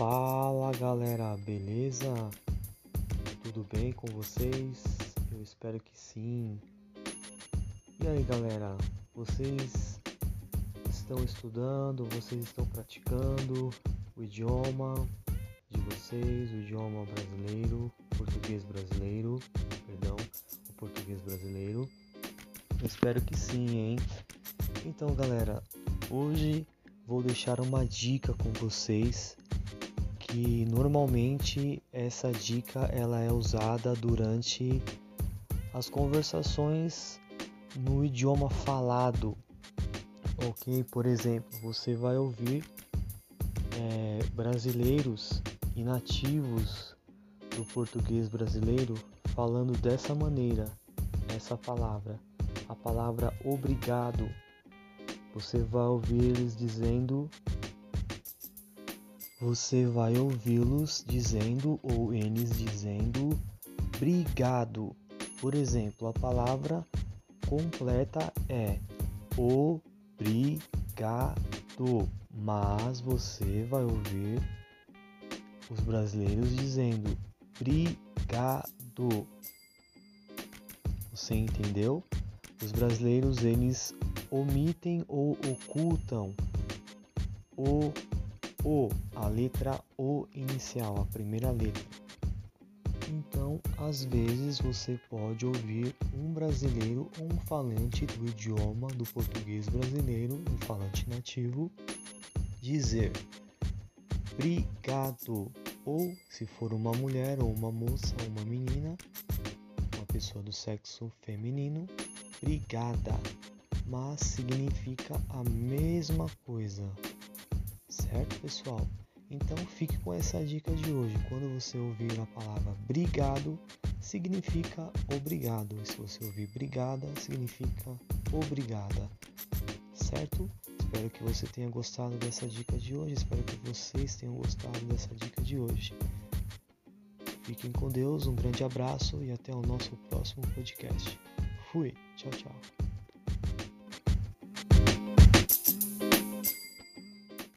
Fala galera, beleza? Tudo bem com vocês? Eu espero que sim. E aí galera, vocês estão estudando, vocês estão praticando o idioma de vocês, o idioma brasileiro, português brasileiro, perdão, o português brasileiro? Eu espero que sim, hein? Então galera, hoje vou deixar uma dica com vocês que normalmente essa dica ela é usada durante as conversações no idioma falado, ok? Por exemplo, você vai ouvir é, brasileiros e nativos do português brasileiro falando dessa maneira, essa palavra, a palavra obrigado. Você vai ouvir eles dizendo você vai ouvi-los dizendo ou eles dizendo obrigado. Por exemplo, a palavra completa é obrigado, mas você vai ouvir os brasileiros dizendo obrigado. Você entendeu? Os brasileiros eles omitem ou ocultam o o, a letra O inicial, a primeira letra. Então, às vezes você pode ouvir um brasileiro ou um falante do idioma do português brasileiro, um falante nativo, dizer obrigado, ou se for uma mulher ou uma moça ou uma menina, uma pessoa do sexo feminino, brigada, mas significa a mesma coisa. Certo, pessoal? Então fique com essa dica de hoje. Quando você ouvir a palavra obrigado, significa obrigado. E se você ouvir brigada, significa obrigada. Certo? Espero que você tenha gostado dessa dica de hoje. Espero que vocês tenham gostado dessa dica de hoje. Fiquem com Deus, um grande abraço e até o nosso próximo podcast. Fui, tchau, tchau.